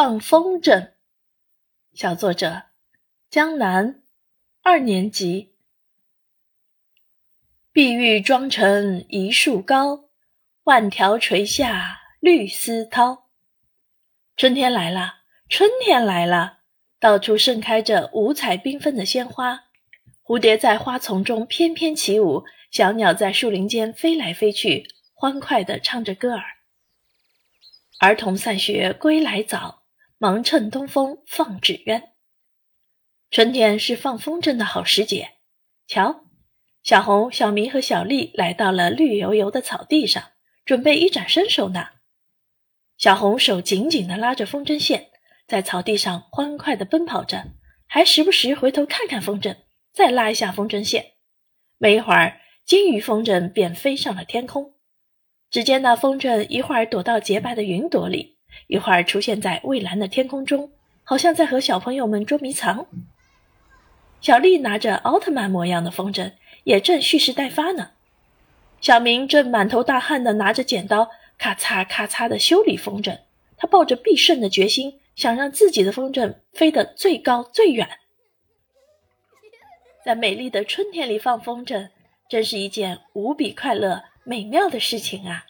放风筝，小作者江南，二年级。碧玉妆成一树高，万条垂下绿丝绦。春天来了，春天来了，到处盛开着五彩缤纷的鲜花，蝴蝶在花丛中翩翩起舞，小鸟在树林间飞来飞去，欢快地唱着歌儿。儿童散学归来早。忙趁东风放纸鸢。春天是放风筝的好时节。瞧，小红、小明和小丽来到了绿油油的草地上，准备一展身手呢。小红手紧紧地拉着风筝线，在草地上欢快地奔跑着，还时不时回头看看风筝，再拉一下风筝线。没一会儿，金鱼风筝便飞上了天空。只见那风筝一会儿躲到洁白的云朵里。一会儿出现在蔚蓝的天空中，好像在和小朋友们捉迷藏。小丽拿着奥特曼模样的风筝，也正蓄势待发呢。小明正满头大汗地拿着剪刀，咔嚓咔嚓地修理风筝。他抱着必胜的决心，想让自己的风筝飞得最高最远。在美丽的春天里放风筝，真是一件无比快乐美妙的事情啊！